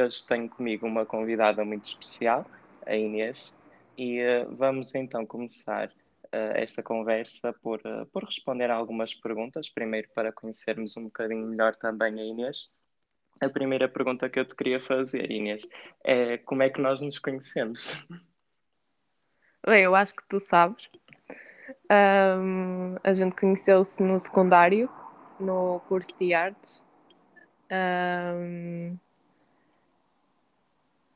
hoje tenho comigo uma convidada muito especial, a Inês, e uh, vamos então começar uh, esta conversa por, uh, por responder a algumas perguntas, primeiro para conhecermos um bocadinho melhor também a Inês. A primeira pergunta que eu te queria fazer, Inês, é como é que nós nos conhecemos? Bem, eu acho que tu sabes. Um, a gente conheceu-se no secundário, no curso de artes. Um,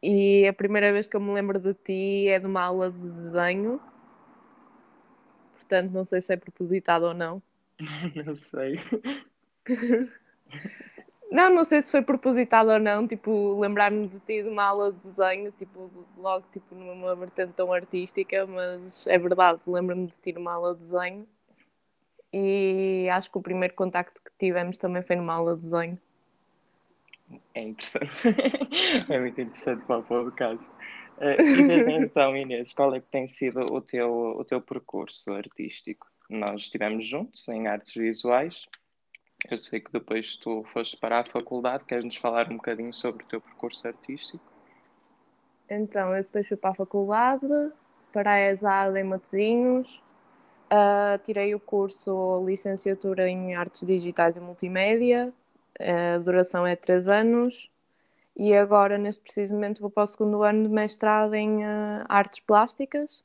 e a primeira vez que eu me lembro de ti é de uma aula de desenho. Portanto, não sei se é propositado ou não. não sei. Não, não sei se foi propositado ou não, tipo, lembrar-me de ti de uma aula de desenho, tipo, logo, tipo, numa vertente tão artística, mas é verdade, lembro-me de ti numa aula de desenho e acho que o primeiro contacto que tivemos também foi numa aula de desenho. É interessante, é muito interessante para o podcast. Uh, e desde então, Inês, qual é que tem sido o teu, o teu percurso artístico? Nós estivemos juntos em artes visuais, eu sei que depois tu foste para a faculdade, queres-nos falar um bocadinho sobre o teu percurso artístico? Então, eu depois fui para a faculdade, para a ESAD em Matosinhos, uh, tirei o curso Licenciatura em Artes Digitais e Multimédia, a duração é 3 anos, e agora, neste preciso momento, vou para o segundo ano de mestrado em uh, Artes Plásticas,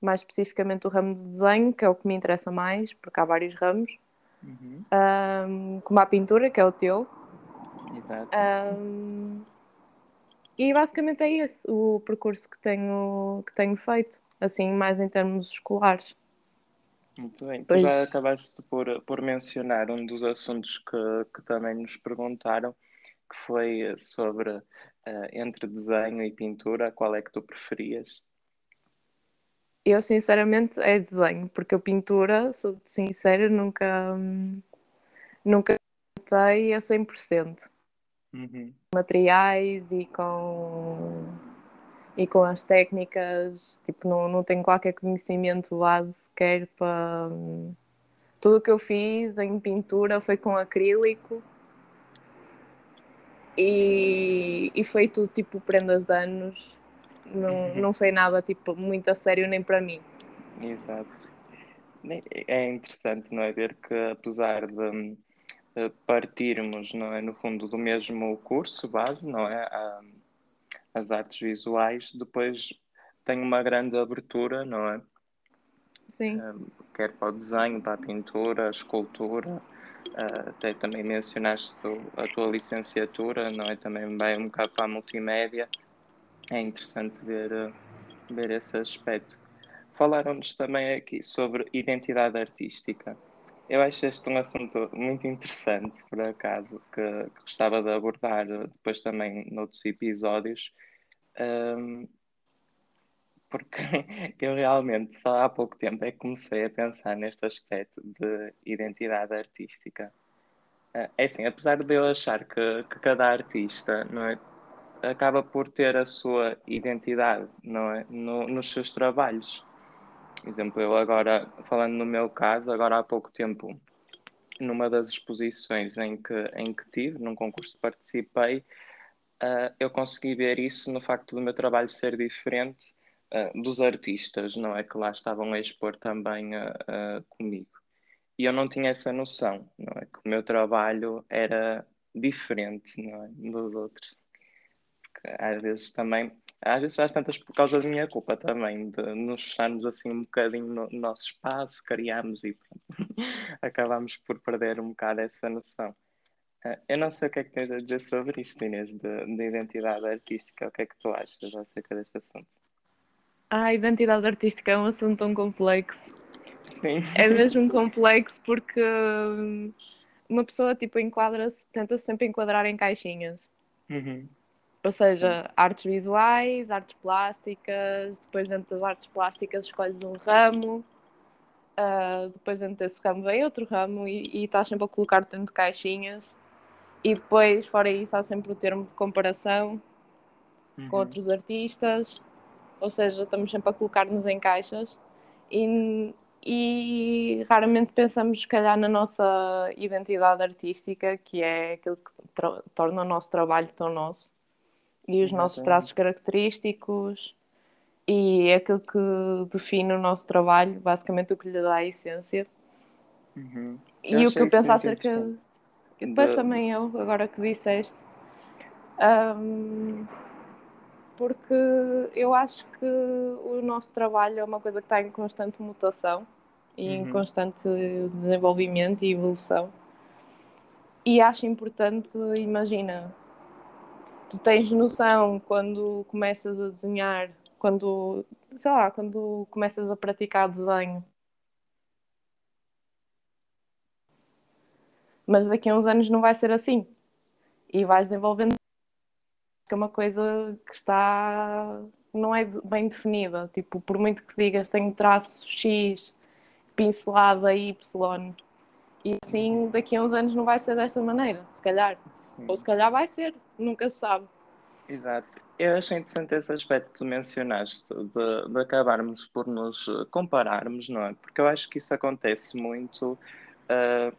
mais especificamente o ramo de desenho, que é o que me interessa mais, porque há vários ramos uhum. um, como a pintura, que é o teu. Exato. Um, e basicamente é esse o percurso que tenho, que tenho feito, assim, mais em termos escolares. Muito bem. Pois... Tu já acabaste por, por mencionar um dos assuntos que, que também nos perguntaram, que foi sobre uh, entre desenho e pintura, qual é que tu preferias? Eu, sinceramente, é desenho, porque a pintura, sou sincera, nunca, nunca tentei a 100%. Uhum. Materiais e com, e com as técnicas, tipo, não, não tenho qualquer conhecimento base sequer para... Tudo o que eu fiz em pintura foi com acrílico e, e foi tudo tipo prendas de anos não, uhum. não foi nada tipo, muito a sério nem para mim. Exato. É interessante, não é? Ver que apesar de partirmos, não é? No fundo, do mesmo curso base, não é? As artes visuais, depois tem uma grande abertura, não é? Sim. quer para o desenho, para a pintura, a escultura, até também mencionaste a tua licenciatura, não é? Também vai um bocado para a multimédia é interessante ver, eh, ver esse aspecto. Falaram-nos também aqui sobre identidade artística. Eu acho este um assunto muito interessante, por acaso, que, que gostava de abordar depois também noutros episódios, um, porque eu realmente só há pouco tempo é que comecei a pensar neste aspecto de identidade artística. Eh, é assim, apesar de eu achar que, que cada artista não é, acaba por ter a sua identidade, não é? No, nos seus trabalhos. Exemplo, eu agora, falando no meu caso, agora há pouco tempo, numa das exposições em que, em que tive, num concurso que participei, uh, eu consegui ver isso no facto do meu trabalho ser diferente uh, dos artistas, não é? Que lá estavam a expor também uh, comigo. E eu não tinha essa noção, não é? Que o meu trabalho era diferente, não é? Dos outros às vezes também, às vezes às tantas por causa da minha culpa também, de nos fecharmos assim um bocadinho no nosso espaço, criamos e acabamos por perder um bocado essa noção. Uh, eu não sei o que é que tens a dizer sobre isto, Inês, de, de identidade artística. O que é que tu achas acerca deste assunto? Ah, a identidade artística é um assunto tão complexo. Sim. É mesmo complexo porque hum, uma pessoa tipo enquadra-se, tenta sempre enquadrar em caixinhas. Uhum. Ou seja, Sim. artes visuais, artes plásticas, depois dentro das artes plásticas escolhes um ramo, uh, depois dentro desse ramo vem outro ramo e, e estás sempre a colocar dentro de caixinhas. E depois, fora isso, há sempre o termo de comparação uhum. com outros artistas, ou seja, estamos sempre a colocar-nos em caixas e, e raramente pensamos, se calhar, na nossa identidade artística, que é aquilo que torna o nosso trabalho tão nosso. E os nossos traços característicos e é aquilo que define o nosso trabalho, basicamente o que lhe dá a essência. Uhum. E o que eu penso acerca. E depois de... também eu, agora que disseste. Um, porque eu acho que o nosso trabalho é uma coisa que está em constante mutação e uhum. em constante desenvolvimento e evolução. E acho importante, imagina, tu tens noção quando começas a desenhar, quando, sei lá, quando começas a praticar desenho. Mas daqui a uns anos não vai ser assim. E vais desenvolvendo que é uma coisa que está não é bem definida. Tipo, por muito que digas tenho traço X, pincelada Y, e assim daqui a uns anos não vai ser desta maneira, se calhar. Sim. Ou se calhar vai ser, nunca se sabe. Exato. Eu achei interessante esse aspecto que tu mencionaste, de, de acabarmos por nos compararmos, não é? Porque eu acho que isso acontece muito uh,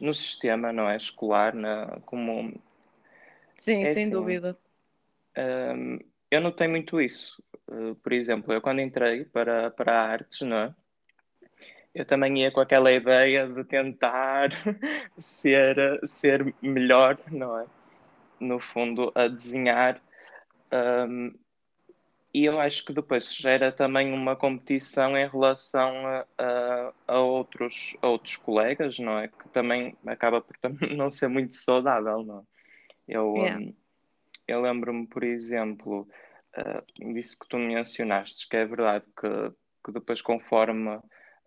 no sistema, não é? Escolar, na, como Sim, é sem assim, dúvida. Um, eu notei muito isso. Uh, por exemplo, eu quando entrei para, para artes, não é? Eu também ia com aquela ideia de tentar ser, ser melhor, não é? No fundo, a desenhar. Um, e eu acho que depois gera também uma competição em relação a, a, a, outros, a outros colegas, não é? Que também acaba por não ser muito saudável, não é? Eu, yeah. um, eu lembro-me, por exemplo, uh, disso que tu mencionaste, que é verdade que, que depois, conforme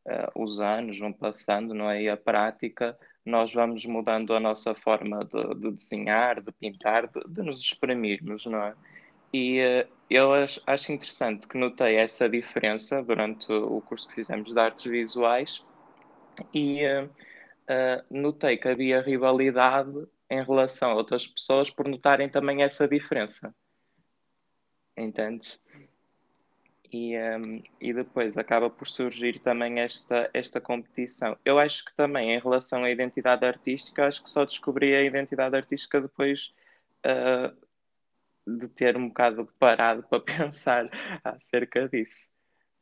uh, os anos vão passando, não é? E a prática, nós vamos mudando a nossa forma de, de desenhar, de pintar, de, de, nos exprimirmos, não é? E uh, eu acho, interessante que notei essa diferença durante o curso que fizemos de artes visuais e uh, notei que havia rivalidade em relação a outras pessoas por notarem também essa diferença. Entendes? E, um, e depois acaba por surgir também esta, esta competição. Eu acho que também, em relação à identidade artística, acho que só descobri a identidade artística depois uh, de ter um bocado parado para pensar acerca disso.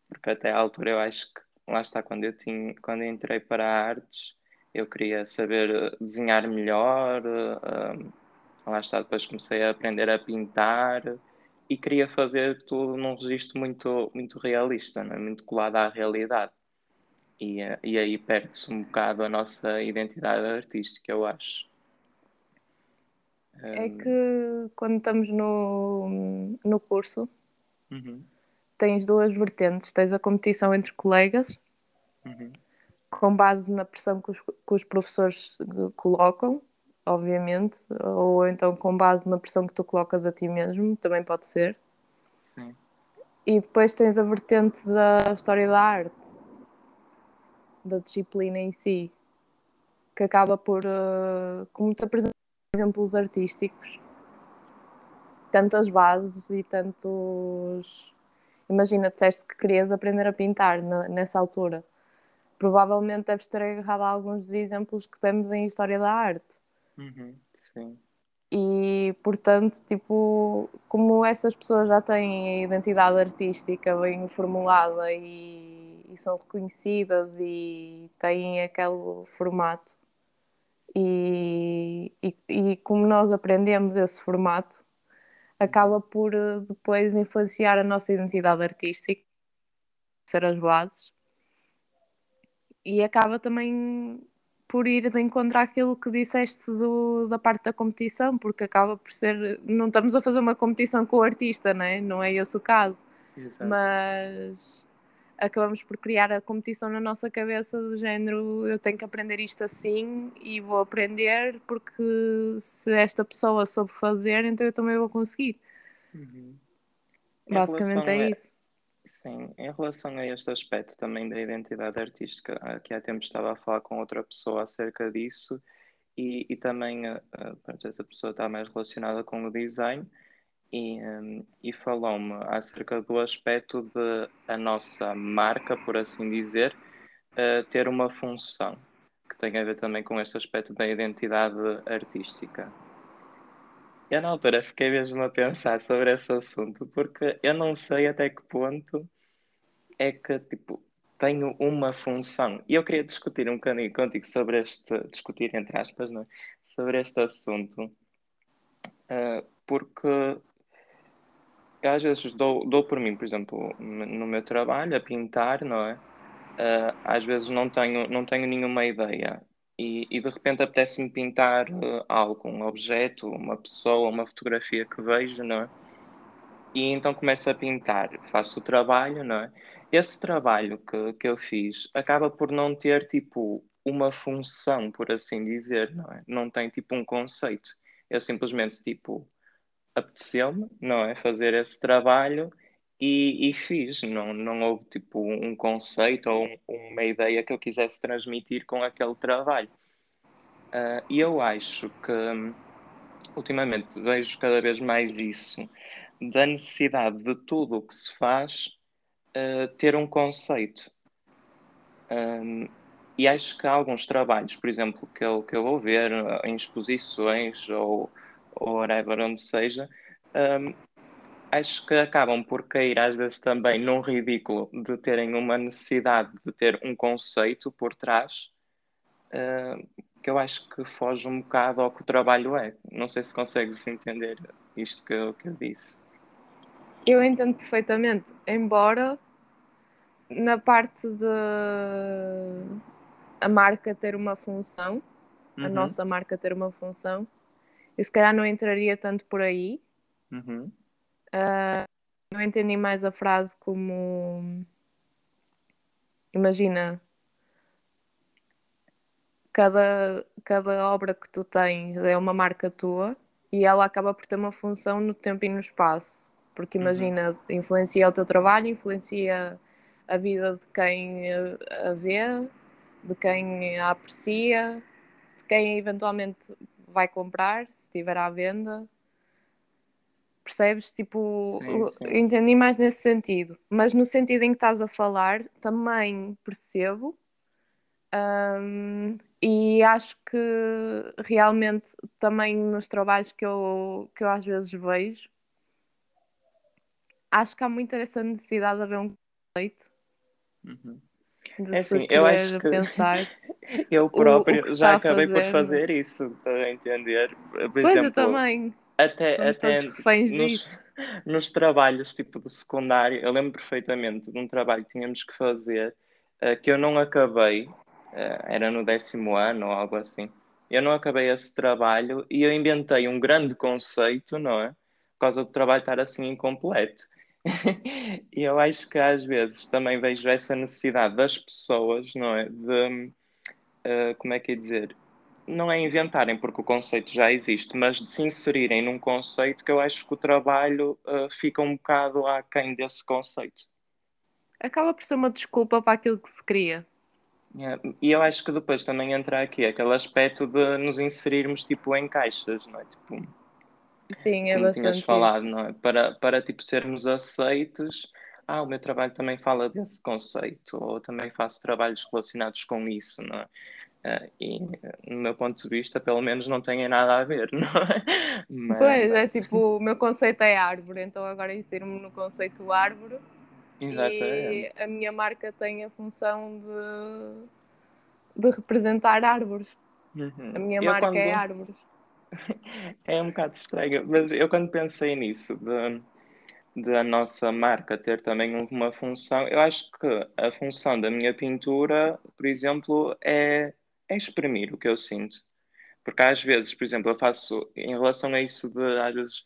Porque até à altura eu acho que, lá está, quando eu, tinha, quando eu entrei para artes, eu queria saber eh, desenhar melhor, uh, lá está, depois comecei a aprender a pintar e queria fazer tudo num registro muito, muito realista, é? muito colado à realidade. E, e aí perde-se um bocado a nossa identidade artística, eu acho. É que quando estamos no, no curso, uhum. tens duas vertentes. Tens a competição entre colegas, uhum com base na pressão que os, que os professores colocam, obviamente, ou então com base na pressão que tu colocas a ti mesmo, também pode ser. Sim. E depois tens a vertente da história da arte, da disciplina em si, que acaba por, uh, como te apresenta exemplos artísticos, tantas bases e tantos. Imagina, disseste que querias aprender a pintar na, nessa altura provavelmente deves ter agarrado alguns exemplos que temos em História da Arte. Uhum, sim. E, portanto, tipo, como essas pessoas já têm a identidade artística bem formulada e, e são reconhecidas e têm aquele formato, e, e, e como nós aprendemos esse formato, acaba por eh, depois influenciar a nossa identidade artística, ser as bases, e acaba também por ir de encontrar aquilo que disseste do, da parte da competição, porque acaba por ser. Não estamos a fazer uma competição com o artista, né? não é esse o caso. Exato. Mas acabamos por criar a competição na nossa cabeça do género eu tenho que aprender isto assim e vou aprender porque se esta pessoa soube fazer então eu também vou conseguir uhum. basicamente é isso Sim, em relação a este aspecto também da identidade artística, aqui há tempo estava a falar com outra pessoa acerca disso e, e também uh, essa pessoa está mais relacionada com o design e, um, e falou-me acerca do aspecto de a nossa marca, por assim dizer, ter uma função que tem a ver também com este aspecto da identidade artística. Eu na altura fiquei mesmo a pensar sobre esse assunto, porque eu não sei até que ponto é que, tipo, tenho uma função. E eu queria discutir um bocadinho contigo sobre este, discutir entre aspas, não é? sobre este assunto, uh, porque eu às vezes dou, dou por mim, por exemplo, no meu trabalho, a pintar, não é? Uh, às vezes não tenho, não tenho nenhuma ideia e, e de repente apetece-me pintar uh, algo, um objeto, uma pessoa, uma fotografia que vejo, não é? E então começo a pintar, faço o trabalho, não é? Esse trabalho que, que eu fiz acaba por não ter tipo uma função, por assim dizer, não é? Não tem tipo um conceito. Eu simplesmente tipo apeteceu-me, não é? Fazer esse trabalho e, e, fiz. Não, não houve tipo um conceito ou um, uma ideia que eu quisesse transmitir com aquele trabalho. Uh, e eu acho que ultimamente vejo cada vez mais isso da necessidade de tudo o que se faz uh, ter um conceito. Um, e acho que há alguns trabalhos, por exemplo, que eu, que eu vou ver em exposições ou, ou whatever, onde seja, um, acho que acabam por cair às vezes também num ridículo de terem uma necessidade de ter um conceito por trás uh, que eu acho que foge um bocado ao que o trabalho é. Não sei se consegues entender isto que eu, que eu disse. Eu entendo perfeitamente, embora na parte de a marca ter uma função, uhum. a nossa marca ter uma função, eu se calhar não entraria tanto por aí. Uhum. Uh, não entendi mais a frase como imagina cada, cada obra que tu tens é uma marca tua e ela acaba por ter uma função no tempo e no espaço. Porque uhum. imagina, uhum. influencia o teu trabalho, influencia a vida de quem a vê, de quem a aprecia, de quem eventualmente vai comprar, se estiver à venda. Percebes? Tipo, sim, sim. entendi mais nesse sentido. Mas no sentido em que estás a falar, também percebo. Um, e acho que realmente também nos trabalhos que eu, que eu às vezes vejo, acho que há muita essa necessidade de haver um conceito. Uhum. De é assim, eu acho que pensar eu próprio o, o já acabei fazer, por fazer mas... isso, para entender. Por pois exemplo, eu também. Até, Somos até todos nos, disso. nos trabalhos tipo de secundário, eu lembro perfeitamente de um trabalho que tínhamos que fazer uh, que eu não acabei, uh, era no décimo ano ou algo assim. Eu não acabei esse trabalho e eu inventei um grande conceito, não é? Por causa do trabalho estar assim incompleto. e eu acho que às vezes também vejo essa necessidade das pessoas, não é? De, uh, como é que é dizer? não é inventarem, porque o conceito já existe, mas de se inserirem num conceito que eu acho que o trabalho uh, fica um bocado aquém desse conceito. Acaba por ser uma desculpa para aquilo que se cria. Yeah. E eu acho que depois também entra aqui aquele aspecto de nos inserirmos tipo em caixas, não é? Tipo, Sim, é como bastante tinhas falado, isso. não é? Para, para tipo sermos aceitos, ah, o meu trabalho também fala desse conceito, ou também faço trabalhos relacionados com isso, não é? Uh, e, no meu ponto de vista, pelo menos não tem nada a ver, não é? Mas... Pois, é tipo, o meu conceito é árvore, então agora insiro-me no conceito árvore Exatamente. e a minha marca tem a função de, de representar árvores. Uhum. A minha eu marca quando... é árvores. é um bocado estranho, mas eu quando pensei nisso, da nossa marca ter também uma função, eu acho que a função da minha pintura, por exemplo, é é exprimir o que eu sinto. Porque às vezes, por exemplo, eu faço, em relação a isso de às vezes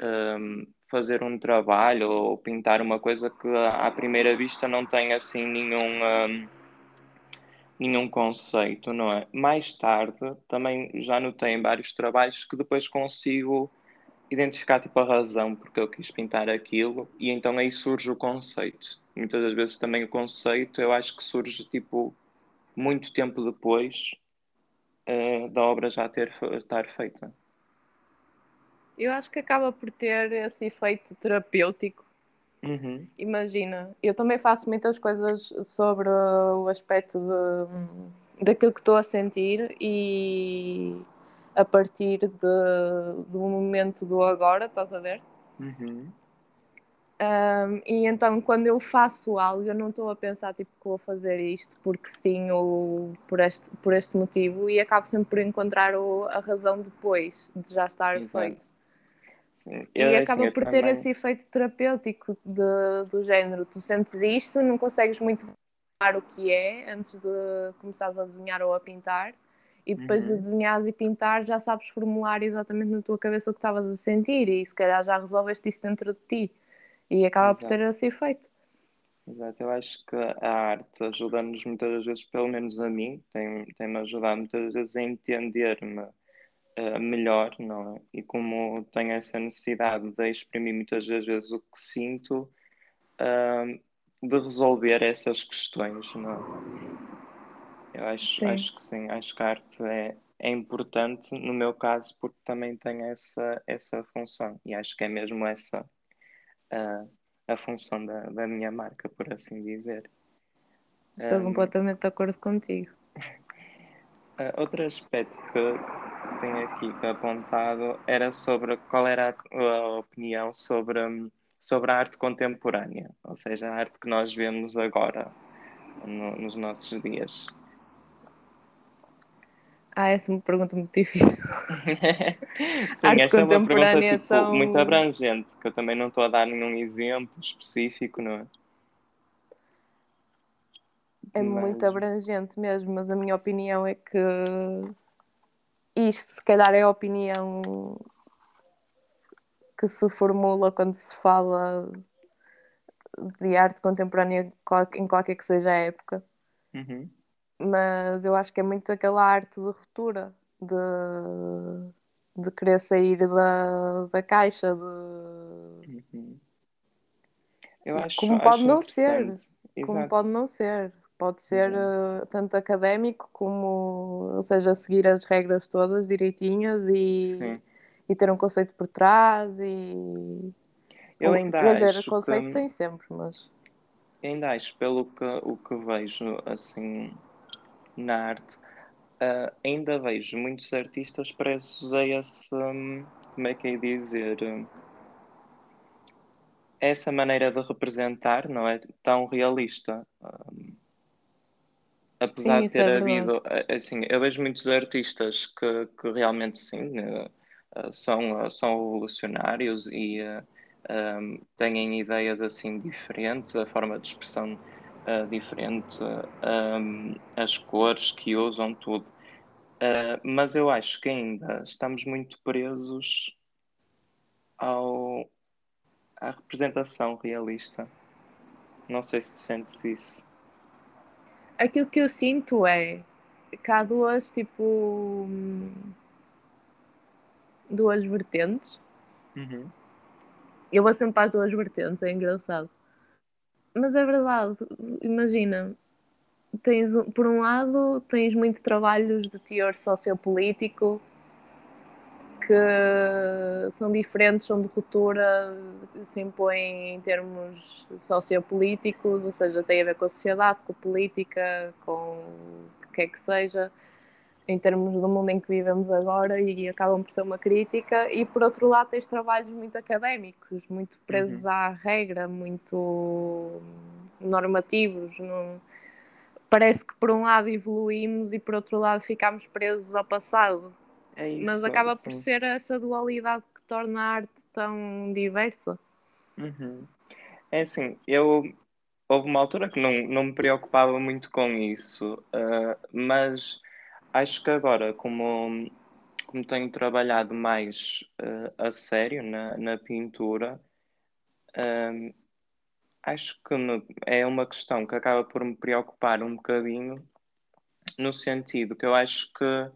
um, fazer um trabalho ou pintar uma coisa que à primeira vista não tem assim nenhum, um, nenhum conceito, não é? Mais tarde também já notei em vários trabalhos que depois consigo identificar tipo a razão porque eu quis pintar aquilo e então aí surge o conceito. Muitas das vezes também o conceito eu acho que surge tipo muito tempo depois uh, da obra já ter estar feita. Eu acho que acaba por ter esse efeito terapêutico. Uhum. Imagina, eu também faço muitas coisas sobre o aspecto de, daquilo que estou a sentir e a partir de, do momento do agora, estás a ver? Uhum. Um, e então, quando eu faço algo, eu não estou a pensar tipo, que vou fazer isto porque sim ou por este, por este motivo, e acabo sempre por encontrar o, a razão depois de já estar Exato. feito. Sim. e acaba assim, por ter também... esse efeito terapêutico de, do género: tu sentes isto, não consegues muito o que é antes de começares a desenhar ou a pintar, e depois uhum. de desenhares e pintar já sabes formular exatamente na tua cabeça o que estavas a sentir, e se calhar já resolveste isso dentro de ti e acaba Exato. por ter esse efeito. Exato, eu acho que a arte ajuda-nos muitas vezes, pelo menos a mim, tem-me tem ajudado muitas vezes a entender-me uh, melhor, não é? E como tenho essa necessidade de exprimir muitas vezes o que sinto, uh, de resolver essas questões, não é? Eu acho, acho que sim, acho que a arte é, é importante no meu caso porque também tem essa, essa função e acho que é mesmo essa a, a função da, da minha marca, por assim dizer. Estou um, completamente de acordo contigo. outro aspecto que tenho aqui apontado era sobre qual era a, a opinião sobre, sobre a arte contemporânea, ou seja, a arte que nós vemos agora no, nos nossos dias. Ah, essa é uma pergunta muito difícil. Sim, Arte esta é uma pergunta tipo, tão... muito abrangente, que eu também não estou a dar nenhum exemplo específico, não é? É mas... muito abrangente mesmo, mas a minha opinião é que isto se calhar é a opinião que se formula quando se fala de arte contemporânea em qualquer que seja a época. Uhum mas eu acho que é muito aquela arte de ruptura, de, de querer sair da, da caixa, de... Uhum. Acho, como pode não ser, Exato. como pode não ser. Pode ser uh, tanto académico como, ou seja, seguir as regras todas direitinhas e, e ter um conceito por trás e eu ainda Quer dizer, o conceito que, tem sempre, mas ainda acho pelo que o que vejo assim na arte, uh, ainda vejo muitos artistas presos a esse, um, como é que é dizer, um, essa maneira de representar não é tão realista. Um, apesar sim, de ter é havido, assim, eu vejo muitos artistas que, que realmente sim, uh, são, são revolucionários e um, têm ideias assim diferentes, a forma de expressão uh, diferente, um, as cores que usam, tudo. Uh, mas eu acho que ainda estamos muito presos ao, à representação realista. Não sei se tu sentes isso. Aquilo que eu sinto é que há duas, tipo. duas vertentes. Uhum. Eu vou sempre para as duas vertentes, é engraçado. Mas é verdade, imagina, tens, por um lado, tens muito trabalhos de teor sociopolítico que são diferentes, são de ruptura, se impõem em termos sociopolíticos, ou seja, tem a ver com a sociedade, com a política, com o que quer que seja em termos do mundo em que vivemos agora e acabam por ser uma crítica e por outro lado tens trabalhos muito académicos, muito presos uhum. à regra, muito normativos, não... parece que por um lado evoluímos e por outro lado ficamos presos ao passado. É isso, Mas acaba por ser essa dualidade que torna a arte tão diversa. Uhum. É assim, eu houve uma altura que não, não me preocupava muito com isso, uh, mas acho que agora, como, como tenho trabalhado mais uh, a sério na, na pintura, uh, acho que me, é uma questão que acaba por me preocupar um bocadinho, no sentido que eu acho que,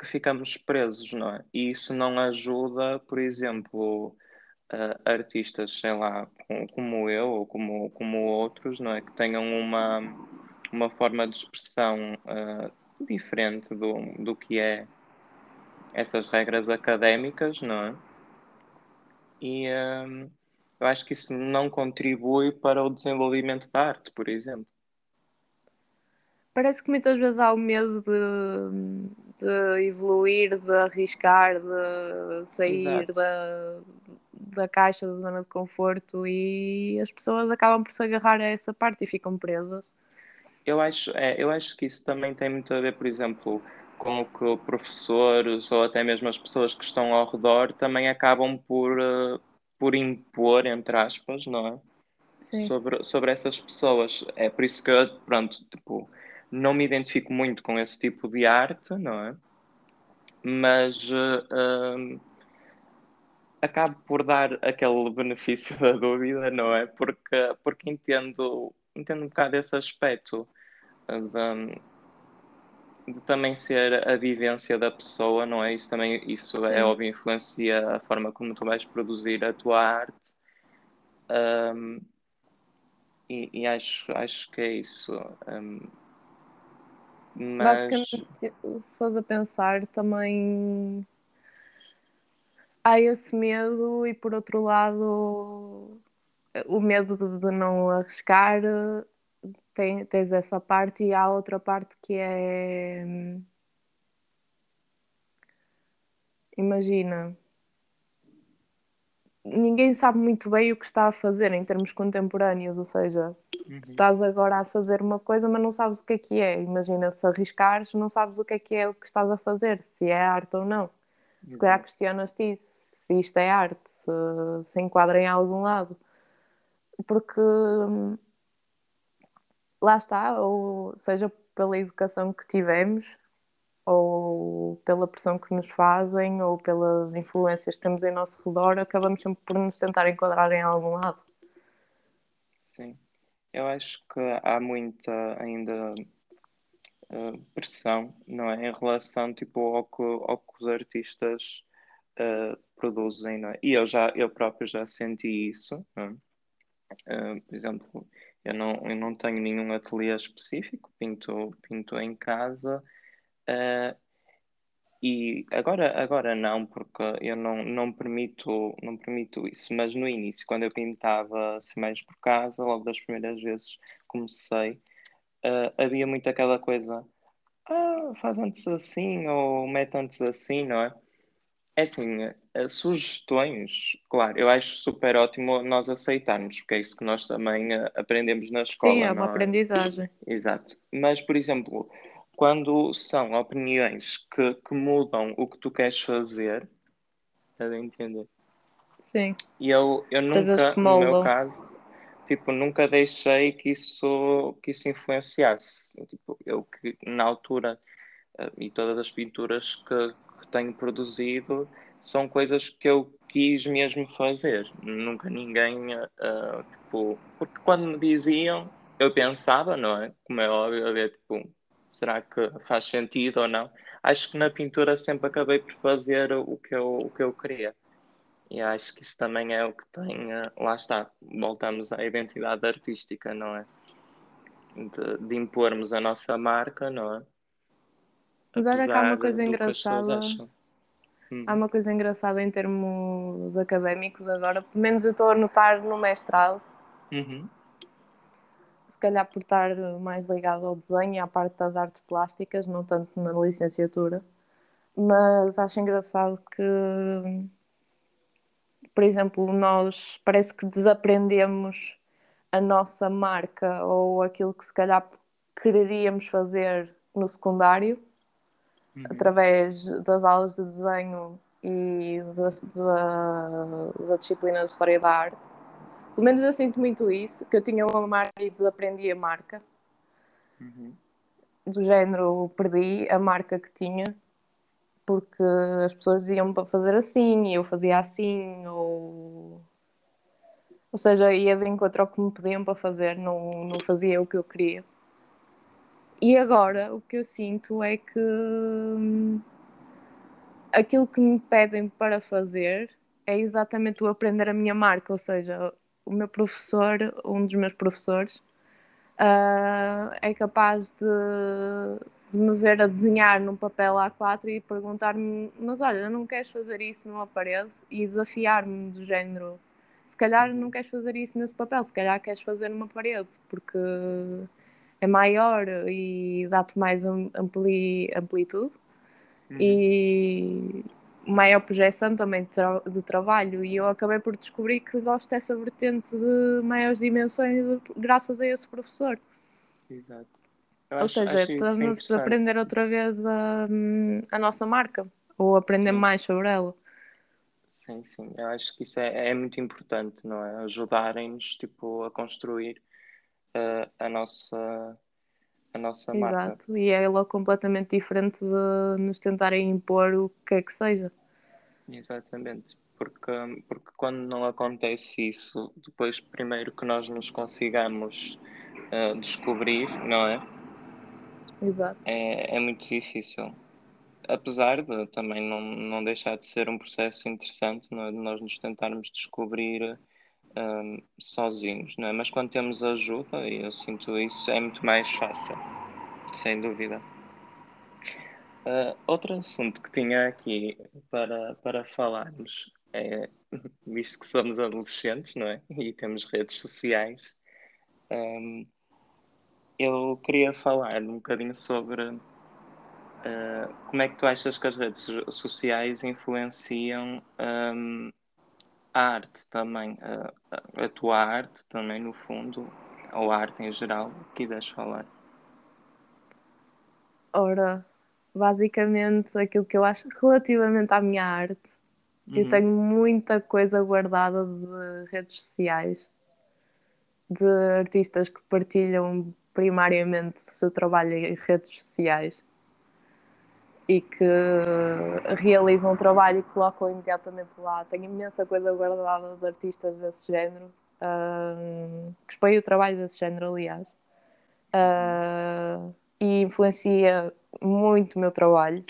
que ficamos presos, não é? E isso não ajuda, por exemplo, uh, artistas, sei lá, como eu ou como, como outros, não é? Que tenham uma, uma forma de expressão uh, diferente do, do que é essas regras académicas, não é? E hum, eu acho que isso não contribui para o desenvolvimento da arte, por exemplo. Parece que muitas vezes há o medo de, de evoluir, de arriscar, de sair da, da caixa da zona de conforto e as pessoas acabam por se agarrar a essa parte e ficam presas. Eu acho, é, eu acho que isso também tem muito a ver, por exemplo, com o que professores ou até mesmo as pessoas que estão ao redor também acabam por, uh, por impor, entre aspas, não é? Sobre, sobre essas pessoas. É por isso que, pronto, tipo, não me identifico muito com esse tipo de arte, não é? Mas uh, acabo por dar aquele benefício da dúvida, não é? Porque, porque entendo, entendo um bocado esse aspecto de, de também ser a vivência da pessoa, não é? Isso também, isso é Sim. é óbvio, influencia a forma como tu vais produzir a tua arte. Um, e, e, acho, acho que é isso. Um, mas... Basicamente, se fores a pensar, também há esse medo, e por outro lado, o medo de, não arriscar, tem, tens essa parte, e há outra parte que é. Imagina, ninguém sabe muito bem o que está a fazer em termos contemporâneos, ou seja, uhum. estás agora a fazer uma coisa, mas não sabes o que é que é. Imagina se arriscares, não sabes o que é que é o que estás a fazer, se é arte ou não. Se calhar uhum. questionas-te isso, se isto é arte, se, se enquadra em algum lado. Porque hum, lá está, ou seja pela educação que tivemos, ou pela pressão que nos fazem, ou pelas influências que temos em nosso redor, acabamos sempre por nos tentar enquadrar em algum lado. Sim, eu acho que há muita ainda uh, pressão, não é? Em relação tipo, ao, que, ao que os artistas uh, produzem, não é? E eu, já, eu próprio já senti isso, uh, por exemplo, eu não, eu não tenho nenhum ateliê específico, pinto, pinto em casa. Uh, e agora, agora não, porque eu não, não, permito, não permito isso. Mas no início, quando eu pintava assim, mais por casa, logo das primeiras vezes comecei, uh, havia muito aquela coisa, ah, faz antes assim, ou mete antes assim, não é? É assim, uh, sugestões, claro, eu acho super ótimo nós aceitarmos, porque é isso que nós também uh, aprendemos na escola. Sim, é uma é? aprendizagem. Exato. Mas, por exemplo, quando são opiniões que, que mudam o que tu queres fazer, estás a entender? Sim. E eu, eu nunca, no meu caso, tipo, nunca deixei que isso, que isso influenciasse. Tipo, eu que na altura, uh, e todas as pinturas que, tenho produzido são coisas que eu quis mesmo fazer. Nunca ninguém, uh, tipo, porque quando me diziam, eu pensava, não é? Como é óbvio, a ver, tipo, será que faz sentido ou não? Acho que na pintura sempre acabei por fazer o que eu, o que eu queria. E acho que isso também é o que tem, uh, lá está, voltamos à identidade artística, não é? De, de impormos a nossa marca, não é? Mas olha que há uma coisa engraçada. Hum. Há uma coisa engraçada em termos académicos agora, pelo menos eu estou a notar no mestrado. Uhum. Se calhar por estar mais ligado ao desenho e à parte das artes plásticas, não tanto na licenciatura. Mas acho engraçado que, por exemplo, nós parece que desaprendemos a nossa marca ou aquilo que se calhar quereríamos fazer no secundário uhum. através das aulas de desenho e da, da, da, disciplina de História da Arte. Pelo menos eu sinto muito isso, que eu tinha uma marca e desaprendi a marca. Uhum. Do género, perdi a marca que tinha, porque as pessoas diziam para fazer assim e eu fazia assim, ou... Ou seja, ia de encontro ao que me pediam para fazer, não, não fazia o que eu queria. E agora o que eu sinto é que hum, aquilo que me pedem para fazer é exatamente o aprender a minha marca, ou seja, o meu professor, um dos meus professores, uh, é capaz de, de, me ver a desenhar num papel A4 e perguntar-me: Mas olha, não queres fazer isso numa parede? E desafiar-me do género: Se calhar não queres fazer isso nesse papel, se calhar queres fazer numa parede, porque é maior e dá-te mais ampli, amplitude uhum. e maior projeção também de, tra de, trabalho e eu acabei por descobrir que gosto dessa vertente de maiores dimensões graças a esse professor. Exato. Eu ou acho, seja, estamos a aprender outra vez a, a nossa marca ou aprender sim. mais sobre ela. Sim, sim, eu acho que isso é, é muito importante, não é? Ajudarem-nos tipo, a construir uh, a nossa a nossa Exato. marca. Exato, e é logo completamente diferente de nos tentarem impor o que é que seja. Exatamente, porque, porque quando não acontece isso, depois primeiro que nós nos consigamos uh, descobrir, não é? Exato. É, é muito difícil. Apesar de também não, não deixar de ser um processo interessante, não é? de nós nos tentarmos descobrir um, sozinhos, não é? Mas quando temos ajuda, e eu sinto isso, é muito mais fácil, sem dúvida. Uh, outro assunto que tinha aqui para, para falarmos é, visto que somos adolescentes, não é? E temos redes sociais, um, eu queria falar um bocadinho sobre uh, como é que tu achas que as redes sociais influenciam um, a arte também, a, a, tua arte também, no fundo, ou a arte em geral, quiseres falar? Ora, basicamente aquilo que eu acho relativamente à minha arte, uhum. eu tenho muita coisa guardada de redes sociais, de artistas que partilham primariamente o seu trabalho em redes sociais e que realizam um trabalho e colocam imediatamente lá. Tenho imensa coisa guardada de artistas desse género, uh, que expõem o trabalho desse género, aliás, uh, e influencia muito o meu trabalho.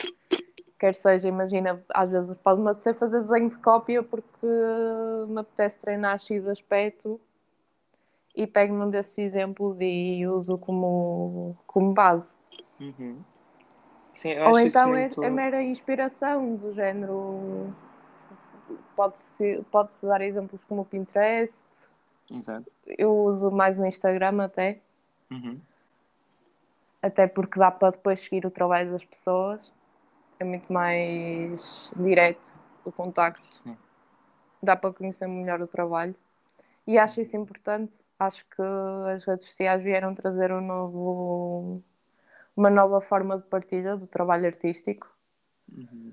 Quer seja, imagina, às vezes pode-me apetecer fazer desenho de cópia porque me apetece treinar X aspecto e pego num desses exemplos e uso como, como base. Uhum. Sim, Ou então é, muito... é, mera inspiração do género. Pode-se pode -se dar exemplos como o Pinterest. Exato. Eu uso mais o Instagram até. Uhum. Até porque dá para depois seguir o trabalho das pessoas. É muito mais direto o contacto. Sim. Dá para conhecer melhor o trabalho. E acho isso importante. Acho que as redes sociais vieram trazer um novo uma nova forma de partilha do trabalho artístico, uhum.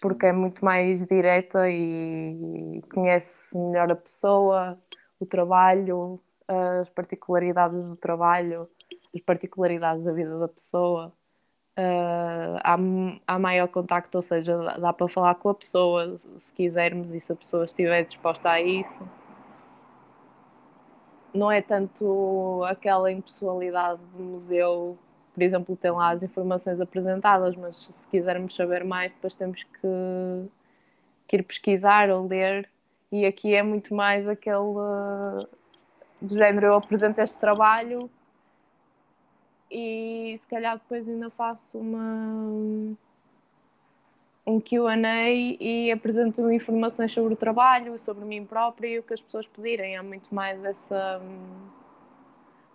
porque é muito mais direta e conhece melhor a pessoa, o trabalho, as particularidades do trabalho, as particularidades da vida da pessoa. Uh, há, há maior contacto, ou seja, dá para falar com a pessoa se quisermos e se a pessoa estiver disposta a isso. Não é tanto aquela impessoalidade do museu por exemplo, tem lá as informações apresentadas, mas se quisermos saber mais, depois temos que, que ir pesquisar ou ler. E aqui é muito mais aquele do género: eu apresento este trabalho e se calhar depois ainda faço uma um Q&A e apresento informações sobre o trabalho, sobre mim própria e o que as pessoas pedirem. Há muito mais essa hum,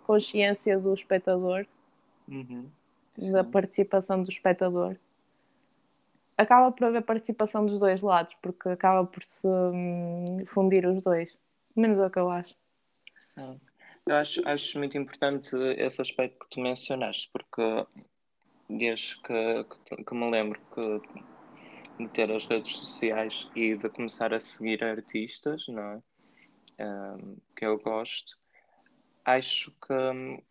consciência do espectador uhum. da participação do espectador. Acaba por haver participação dos dois lados, porque acaba por se hum, fundir os dois. Menos é o que eu acho. Sim. Eu acho, acho muito importante esse aspecto que tu mencionaste, porque desde que, que, que me lembro que de ter as redes sociais e de começar a seguir artistas, não é? Um, que eu gosto, acho que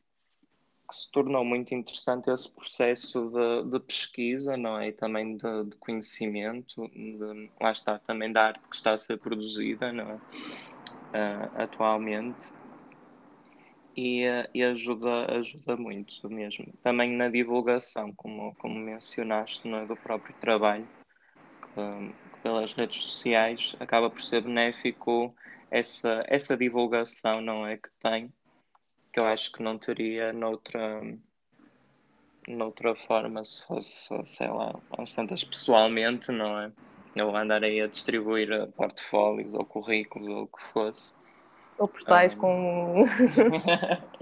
que se tornou muito interessante esse processo de, de pesquisa, não é? E também de, de conhecimento, de, lá está, também da arte que está a ser produzida, não é? Uh, atualmente. E, uh, e, ajuda, ajuda muito mesmo. Também na divulgação, como, como mencionaste, não é? do próprio trabalho, que, pelas redes sociais acaba por ser benéfico essa, essa divulgação, não é? Que tem que eu acho que não teria noutra, noutra forma se fosse, sei lá, às tantas pessoalmente, não é? Eu andar aí a distribuir portfólios ou currículos ou o que fosse. Ou postais um... com.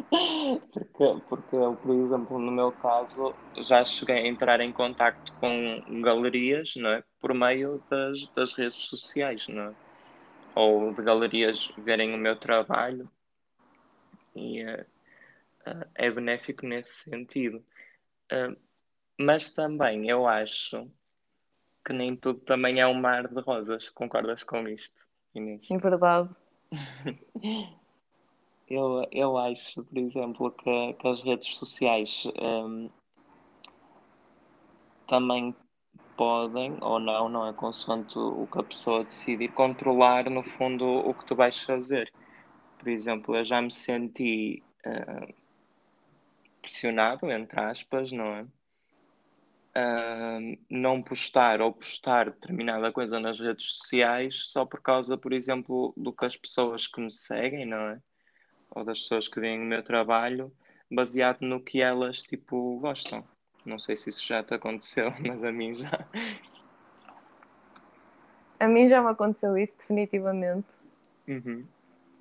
porque, porque eu, por exemplo, no meu caso, já cheguei a entrar em contato com galerias não é? por meio das, das redes sociais, não é? ou de galerias verem o meu trabalho e uh, uh, é benéfico nesse sentido. Uh, mas também eu acho que nem tudo também é um mar de rosas. Concordas com isto, Inês? É verdade. eu, eu acho, por exemplo, que, que as redes sociais um, também podem ou não, não é consoante o que a pessoa decidir, controlar no fundo o que tu vais fazer. Por exemplo, eu já me senti uh, pressionado, entre aspas, não é? Uh, não postar ou postar determinada coisa nas redes sociais só por causa, por exemplo, do que as pessoas que me seguem, não é? Ou das pessoas que veem o meu trabalho, baseado no que elas, tipo, gostam. Não sei se isso já te aconteceu, mas a mim já. A mim já me aconteceu isso, definitivamente. Uhum.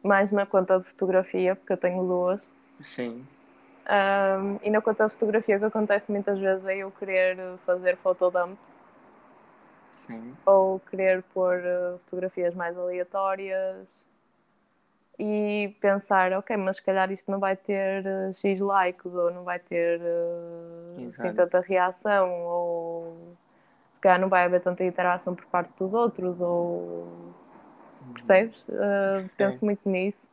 Mais na conta de fotografia, porque eu tenho duas. Sim. Um, e na conta de fotografia o que acontece muitas vezes é eu querer fazer fotodumps. Sim. Ou querer pôr uh, fotografias mais aleatórias e pensar, ok, mas se calhar isto não vai ter uh, X likes ou não vai ter uh, assim, tanta reação ou se calhar não vai haver tanta interação por parte dos outros ou uhum. percebes? Uh, penso muito nisso.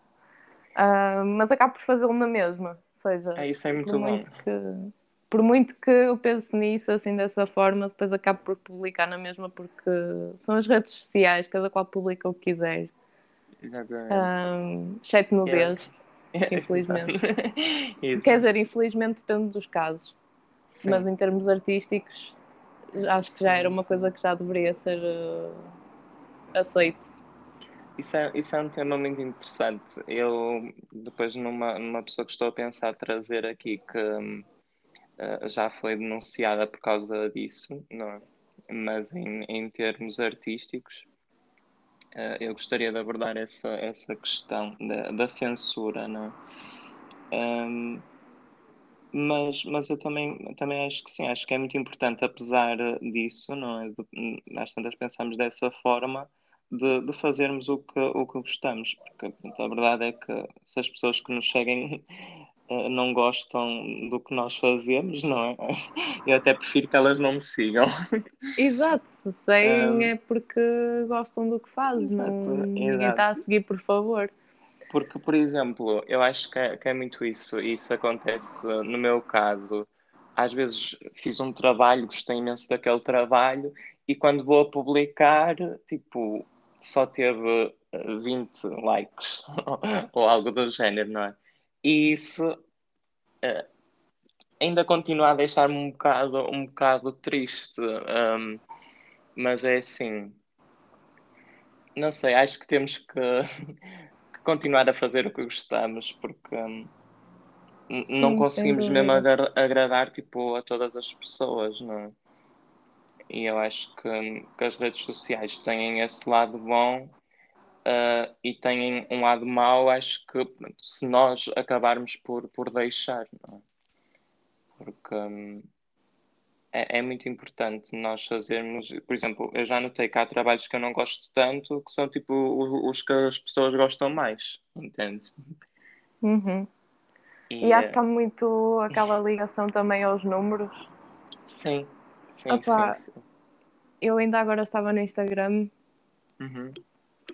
Uh, mas acabo por fazê-lo na mesma seja, é, isso é muito por muito bom. que por muito que eu pense nisso assim dessa forma, depois acabo por publicar na mesma porque são as redes sociais, cada qual publica o que quiser. Exatamente. Um, exceto nudez, é. infelizmente. Quer dizer, infelizmente depende dos casos. Sim. Mas em termos artísticos, acho que já era uma coisa que já deveria ser uh, aceite. Isso é, isso é um tema muito interessante. Eu, depois, numa, numa pessoa que estou a pensar trazer aqui, que uh, já foi denunciada por causa disso, não é? mas em, em termos artísticos, uh, eu gostaria de abordar essa, essa questão da, da censura, não é? Um, mas, mas eu também, também acho que sim, acho que é muito importante, apesar disso, não é? De, nós tantas pensamos dessa forma, de, de, fazermos o que, o que gostamos, porque pronto, a verdade é que se as pessoas que nos seguem uh, não gostam do que nós fazemos, não é? Eu até prefiro que elas não me sigam. Exato, se seguem um, é porque gostam do que fazes, exato, não, ninguém está a seguir por favor. Porque, por exemplo, eu acho que é, que é muito isso, e isso acontece no meu caso. Às vezes fiz um trabalho, gostei imenso daquele trabalho, e quando vou a publicar, tipo, só teve 20 eh, likes ou algo do género, não é? E isso uh, ainda continua a deixar-me um bocado, um bocado triste, um, mas é assim. Não sei, acho que temos que, que continuar a fazer o que gostamos, porque um, Sim, não conseguimos mesmo agradar tipo, a todas as pessoas, não é? E eu acho que, que as redes sociais têm esse lado bom uh, e têm um lado mau, acho que se nós acabarmos por, por deixar, não é? Porque um, é, é, muito importante nós fazermos, por exemplo, eu já notei que há trabalhos que eu não gosto tanto, que são tipo os, os que as pessoas gostam mais, entende? Uhum. E, e acho é que há muito aquela ligação também aos números. Sim. Sim, Opa, sim, sim. Eu ainda agora estava no Instagram uhum.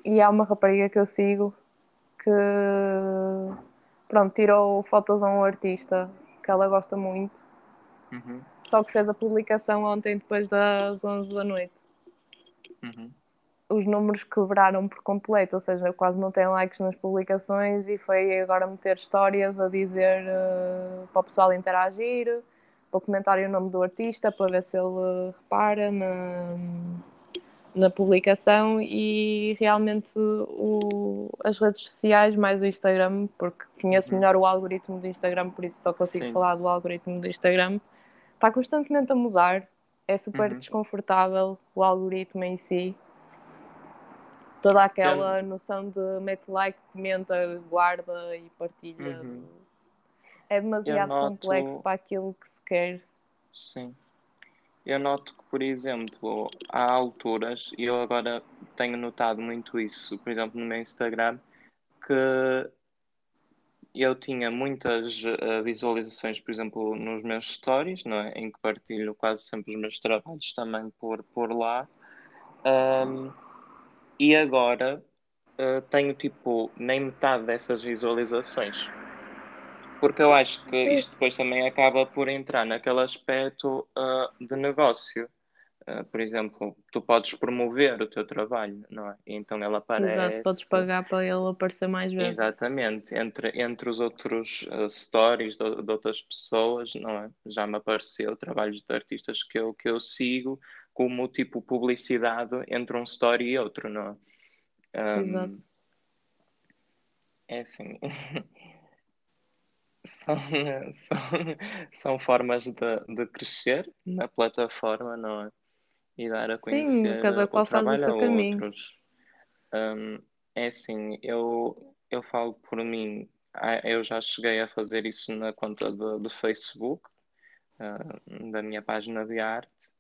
e há uma rapariga que eu sigo que pronto, tirou fotos a um artista que ela gosta muito. Uhum. Só que fez a publicação ontem depois das 11 da noite. Uhum. Os números quebraram por completo, ou seja, quase não tem likes nas publicações e foi agora meter histórias a dizer uh, para o pessoal interagir para comentar o nome do artista, para ver se ele repara na, na publicação e realmente o, as redes sociais, mais o Instagram, porque conheço uhum. melhor o algoritmo do Instagram, por isso só consigo Sim. falar do algoritmo do Instagram, está constantemente a mudar, é super uhum. desconfortável o algoritmo em si. toda aquela noção de mete like, comenta, guarda e partilha. Uhum. É demasiado noto... complexo para aquilo que se quer. Sim. Eu noto que, por exemplo, há alturas, e eu agora tenho notado muito isso, por exemplo, no meu Instagram, que eu tinha muitas uh, visualizações, por exemplo, nos meus stories, não é? em que partilho quase sempre os meus trabalhos também por, por lá. Um, e agora uh, tenho tipo nem metade dessas visualizações. Porque eu acho que isto depois também acaba por entrar naquele aspecto uh, de negócio. Uh, por exemplo, tu podes promover o teu trabalho, não é? Então ela aparece. Exato, podes pagar para ele aparecer mais vezes. Exatamente, entre, entre os outros uh, stories de, de, outras pessoas, não é? Já me apareceu trabalhos de artistas que eu, que eu sigo como tipo publicidade entre um story e outro, não é? Um, Exato. É assim. são, são, são formas de, de crescer na plataforma, não é? E dar a conhecer Sim, cada qual o faz o seu caminho. outros. Um, é assim, eu, eu falo por mim, eu já cheguei a fazer isso na conta do, do Facebook, uh, da minha página de arte,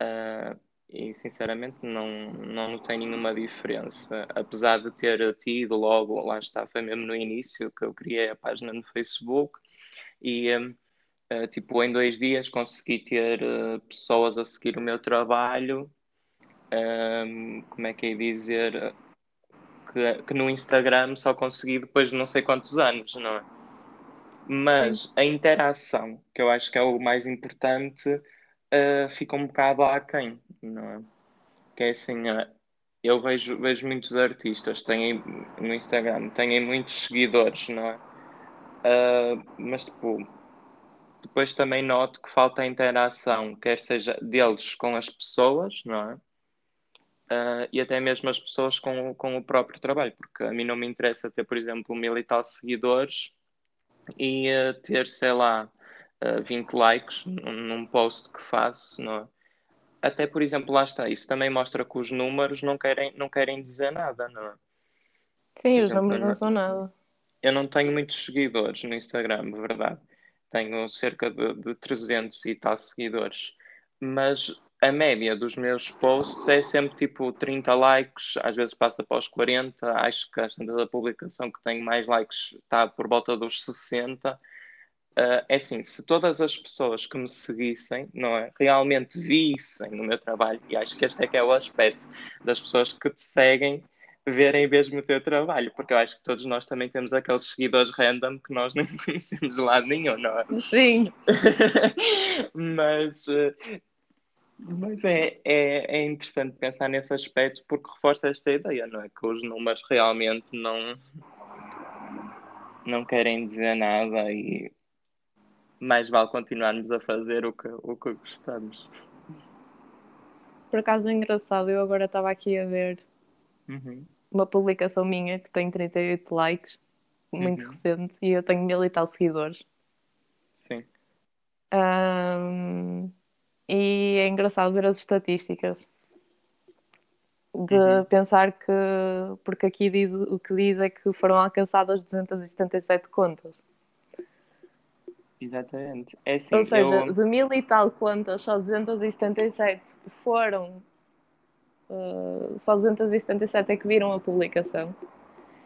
uh, e sinceramente não, não notei nenhuma diferença. Apesar de ter tido logo, lá está, foi mesmo no início que eu criei a página no Facebook e uh, tipo em dois dias consegui ter uh, pessoas a seguir o meu trabalho. Um, como é que é dizer? Que, que no Instagram só consegui depois de não sei quantos anos, não é? Mas Sim. a interação, que eu acho que é o mais importante, uh, fica um bocado aquém, não é? Que é assim, uh, eu vejo, vejo muitos artistas têm, no Instagram, têm muitos seguidores, não é? Uh, mas, tipo, depois também noto que falta interação, quer seja deles com as pessoas, não é? Uh, e até mesmo as pessoas com, com o próprio trabalho, porque a mim não me interessa ter, por exemplo, mil e tal seguidores e uh, ter, sei lá, uh, 20 likes num post que faço, não é? Até, por exemplo, lá está, isso também mostra que os números não querem, não querem dizer nada, não é? Sim, por os exemplo, números não são nada. Eu não tenho muitos seguidores no Instagram, verdade. Tenho cerca de, de 300 e tal seguidores. Mas a média dos meus posts é sempre tipo 30 likes, às vezes passa para os 40. Acho que a da publicação que tenho mais likes está por volta dos 60 Uh, é assim, se todas as pessoas que me seguissem, não é, realmente vissem no meu trabalho, e acho que este é que é o aspecto das pessoas que te seguem, verem mesmo o teu trabalho, porque eu acho que todos nós também temos aqueles seguidores random que nós nem conhecemos de lado nenhum, não é? Sim. mas uh, mas é, é, é interessante pensar nesse aspecto porque reforça esta ideia, não é? Que os números realmente não, não querem dizer nada e mais vale continuarmos a fazer o que, o que gostamos. Por acaso é engraçado, eu agora estava aqui a ver uhum. uma publicação minha que tem 38 likes, muito uhum. recente, e eu tenho mil e tal seguidores. Sim. Um, e é engraçado ver as estatísticas. De uhum. pensar que, porque aqui diz o que diz é que foram alcançadas 277 contas. Exatamente. É assim, Ou seja, eu... de mil e tal contas, só 277 foram. Uh, só 277 é que viram a publicação.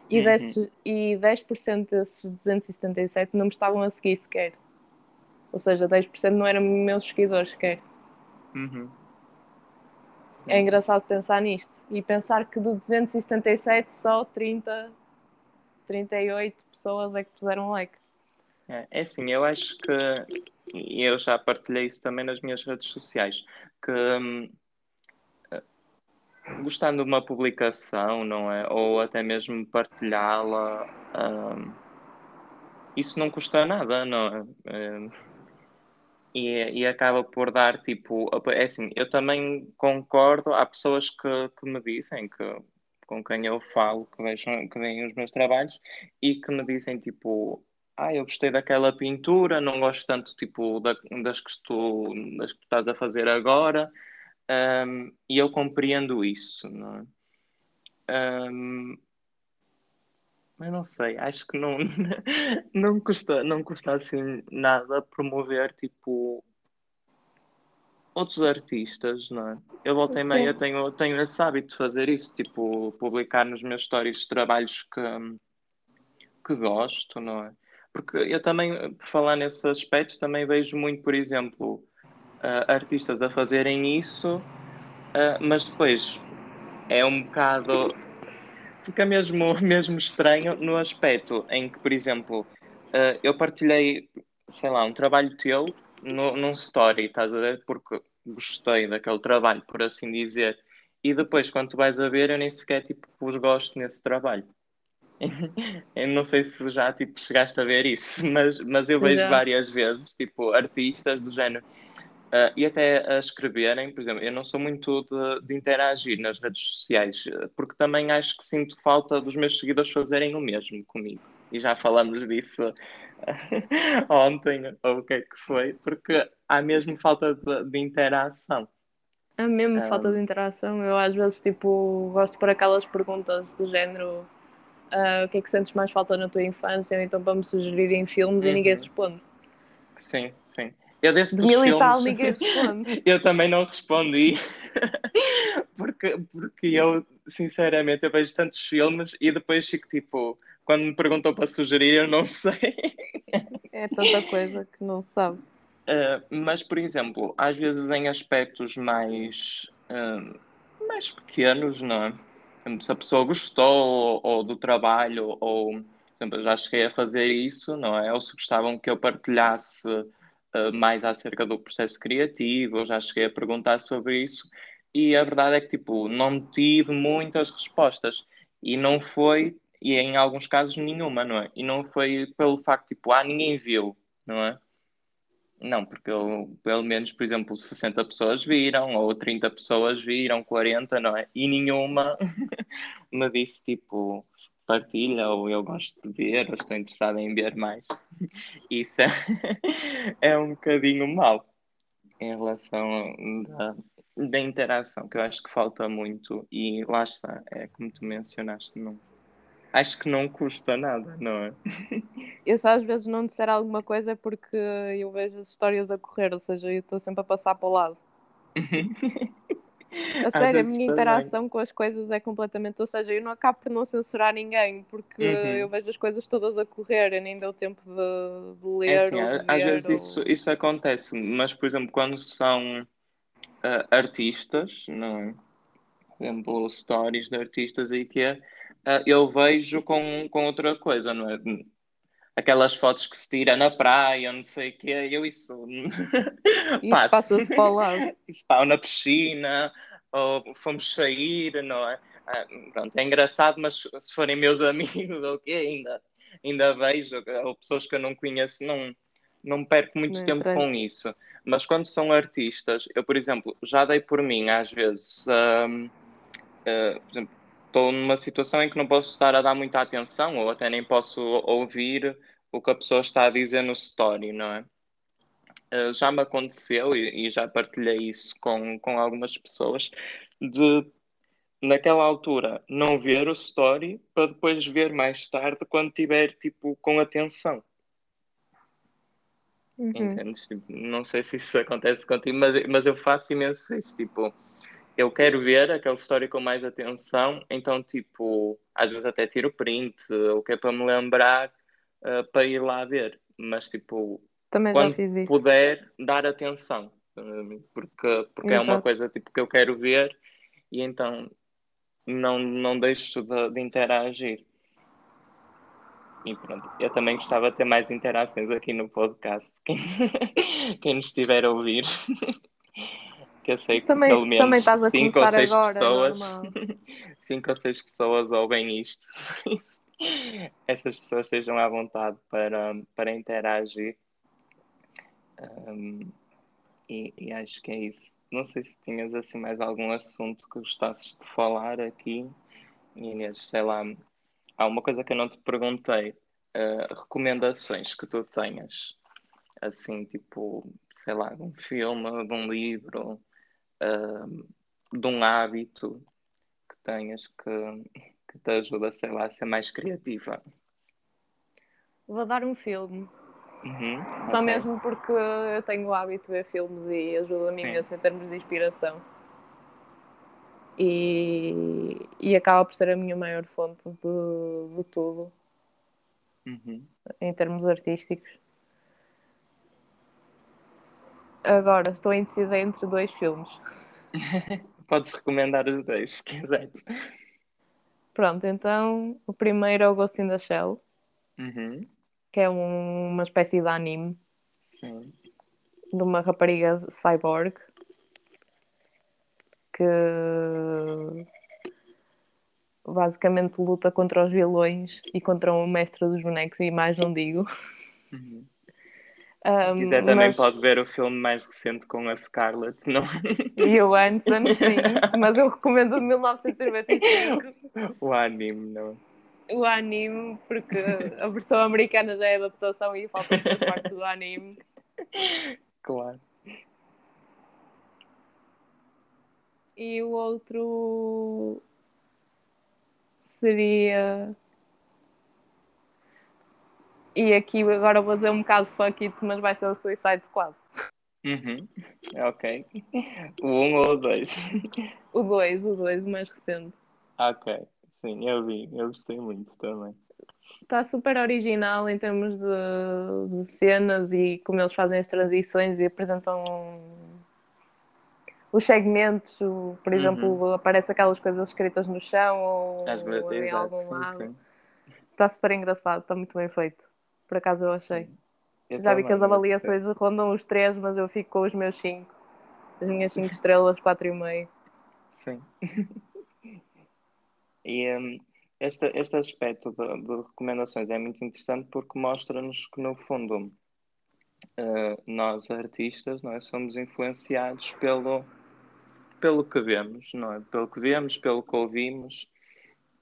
E, uhum. desses, e 10% desses 277 não me estavam a seguir sequer. Ou seja, 10% não eram meus seguidores sequer. Uhum. É engraçado pensar nisto. E pensar que de 277 só 30, 38 pessoas é que puseram like. É, é assim, eu acho que, e eu já partilhei isso também nas minhas redes sociais, que hum, gostando de uma publicação, não é? Ou até mesmo partilhá-la, hum, isso não custa nada, não é? Hum, e, e, acaba por dar tipo. É assim, eu também concordo, há pessoas que, que me dizem que com quem eu falo, que vejam, que veem os meus trabalhos e que me dizem tipo ah, eu gostei daquela pintura, não gosto tanto tipo da, das, que tu, das que tu estás a fazer agora, um, e eu compreendo isso, não é? Um, mas não sei, acho que não, não, custa, não custa assim nada promover tipo outros artistas, não é? Eu voltei e meia tenho, tenho esse hábito de fazer isso, tipo, publicar nos meus stories trabalhos que, que gosto, não é? Porque eu também, por falar nesses aspectos, também vejo muito, por exemplo, uh, artistas a fazerem isso, uh, mas depois é um bocado. Fica mesmo, mesmo estranho no aspecto em que, por exemplo, uh, eu partilhei, sei lá, um trabalho teu no, num story, estás a ver? Porque gostei daquele trabalho, por assim dizer. E depois, quando tu vais a ver, eu nem sequer tipo, os gosto nesse trabalho. eu não sei se já tipo, chegaste a ver isso, mas, mas eu vejo já. várias vezes tipo, artistas do género. Uh, e até a escreverem, por exemplo, eu não sou muito de, de, interagir nas redes sociais, porque também acho que sinto falta dos meus seguidores fazerem o mesmo comigo. E já falamos disso ontem, ou o que é que foi, porque há mesmo falta de, de interação. Há mesmo um... falta de interação. Eu às vezes tipo, gosto por aquelas perguntas do género uh, o que é que sentes mais falta na tua infância, ou então para me sugerirem filmes uhum. e ninguém responde. Sim, sim. Eu desse de mil filmes, e tal, ninguém responde. eu também não respondi. porque, porque eu, sinceramente, eu vejo tantos filmes e depois fico tipo, quando me perguntou para sugerir, eu não sei. é tanta coisa que não se sabe. Uh, mas, por exemplo, às vezes em aspectos mais, uh, mais pequenos, não é? Se a pessoa gostou ou, ou do trabalho, ou, exemplo, já cheguei a fazer isso, não é? Ou se gostavam que eu partilhasse uh, mais acerca do processo criativo, eu já cheguei a perguntar sobre isso, e a verdade é que, tipo, não tive muitas respostas. E não foi e em alguns casos nenhuma, não é? E não foi pelo facto, tipo, ah, ninguém viu, não é? Não, porque eu, pelo menos, por exemplo, 60 pessoas viram, ou 30 pessoas viram, 40, não é? E nenhuma me disse, tipo, partilha, ou eu gosto de ver, ou estou interessado em ver mais. Isso é, é um bocadinho mau em relação da, da interação, que eu acho que falta muito, e lá está, é como tu mencionaste, não acho que não custa nada, não é? Eu só às vezes não disser alguma coisa porque eu vejo as histórias a correr, ou seja, eu estou sempre a passar para o lado. A sério, a minha interação também. com as coisas é completamente. Ou seja, eu não acabo por não censurar ninguém, porque uhum. eu vejo as coisas todas a correr e nem deu tempo de, de é ler. É assim, às ver, vezes ou... isso, isso acontece, mas por exemplo, quando são uh, artistas, não é? Por exemplo, stories de artistas e que é eu vejo com, com outra coisa, não é? Aquelas fotos que se tira na praia, não sei o quê, eu isso. isso passa-se para lá. Isso pá, na piscina, ou fomos sair, não é? Ah, pronto, é engraçado, mas se forem meus amigos ou o quê, ainda, ainda vejo, ou pessoas que eu não conheço, não, não perco muito não tempo com isso. Mas quando são artistas, eu, por exemplo, já dei por mim, às vezes, um, uh, ah, por exemplo, estou numa situação em que não posso estar a dar muita atenção ou até nem posso ouvir o que a pessoa está a dizer no story, não é? Uh, já me aconteceu e, e, já partilhei isso com, com algumas pessoas de naquela altura não ver o story para depois ver mais tarde quando tiver tipo com atenção. Uhum. Entendes? Tipo, não sei se isso acontece contigo, mas, mas eu faço imenso isso. Tipo, eu quero ver aquela história com mais atenção, então, tipo, às vezes até tiro print, o que é para me lembrar, uh, para ir lá ver. Mas, tipo, Também quando puder, dar atenção, porque, porque é uma coisa tipo, que eu quero ver e então não, não deixo de, de interagir. E pronto, eu também gostava de ter mais interações aqui no podcast. Quem, quem nos estiver a ouvir. que eu sei que também, pelo menos também estás a cinco ou seis agora, pessoas, cinco ou seis pessoas ouvem isto. Essas pessoas estejam à vontade para, para interagir. Um, e, e, acho que é isso. Não sei se tinhas assim mais algum assunto que gostasses de falar aqui. Inês, sei lá, há uma coisa que eu não te perguntei. Uh, recomendações que tu tenhas, assim, tipo, sei lá, de um filme, de um livro, uh, de um hábito que tenhas que, que te ajuda, sei lá, a ser mais criativa? Vou dar um filme. Uhum, Só ok. mesmo porque eu tenho o hábito de ver filmes e ajuda-me imenso em termos de inspiração. E, e acaba por ser a minha maior fonte de, de tudo, Uhum. em termos artísticos. Agora, estou indecisa entre dois filmes. Podes recomendar os dois, se quiseres. Pronto, então o primeiro é o Ghost in the Shell, Uhum. que é um- uma espécie de anime Sim. de uma rapariga cyborg que basicamente luta contra os vilões e contra o mestre dos bonecos e mais não digo. Uhum. Um, Se quiser também mas- pode ver o filme mais recente com a Scarlett, não? E o Hansen, sim, mas eu recomendo o de 1995, o anime, não? o anime, porque a versão americana já é adaptação e faltam duas partes do anime. Claro. E o outro seria. E aqui agora vou dizer um bocado fuck it, mas vai ser o Suicide Squad. Uhum. Ok. O um ou o dois? O 2, o 2, o mais recente. ok. Sim, eu vi. Eu gostei muito também. Está super original em termos de, de cenas e como eles fazem as transições e apresentam os segmentos. Por Uhum. exemplo, aparece aquelas coisas escritas no chão ou vezes, em algum sim, lado. Está super engraçado, está muito bem feito. Por acaso eu achei. Eu Já vi que as também, eu avaliações rondam os 3, mas eu fico com os meus 5. As minhas 5 estrelas, 4,5. Sim. E hum, este, este aspecto de, de recomendações é muito interessante porque mostra-nos que, no fundo, eh, nós artistas não é, somos influenciados pelo, pelo que vemos, não é? Pelo que vemos, pelo que ouvimos.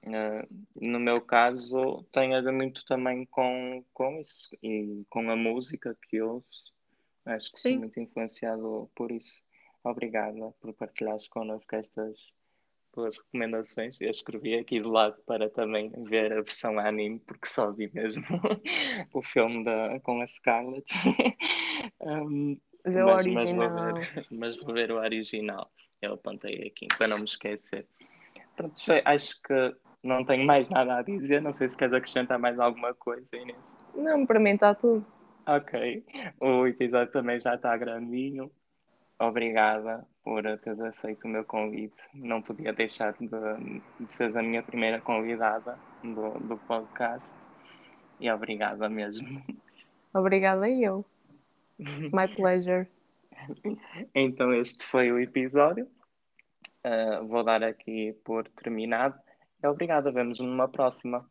Eh, no meu caso, tem a ver muito também com, com isso e com a música que ouço. Acho que Sim. sou muito influenciado por isso. Obrigada por partilhares connosco estas tuas recomendações. Eu escrevi aqui de lado para também ver a versão anime, porque só vi mesmo o filme da, com a Scarlett. Um, o mas, mas, vou ver, mas vou ver o original. Eu apontei aqui para não me esquecer. Pronto, acho que não tenho mais nada a dizer. Não sei se queres acrescentar mais alguma coisa, Inês. Não, para mim está tudo. Ok, o episódio também já está grandinho. Obrigada por teres aceito o meu convite. Não podia deixar de, de seres a minha primeira convidada do, do podcast. E obrigada mesmo. Obrigada eu. It's my pleasure. Então, este foi o episódio. Uh, vou dar aqui por terminado. Obrigada, vemos numa próxima.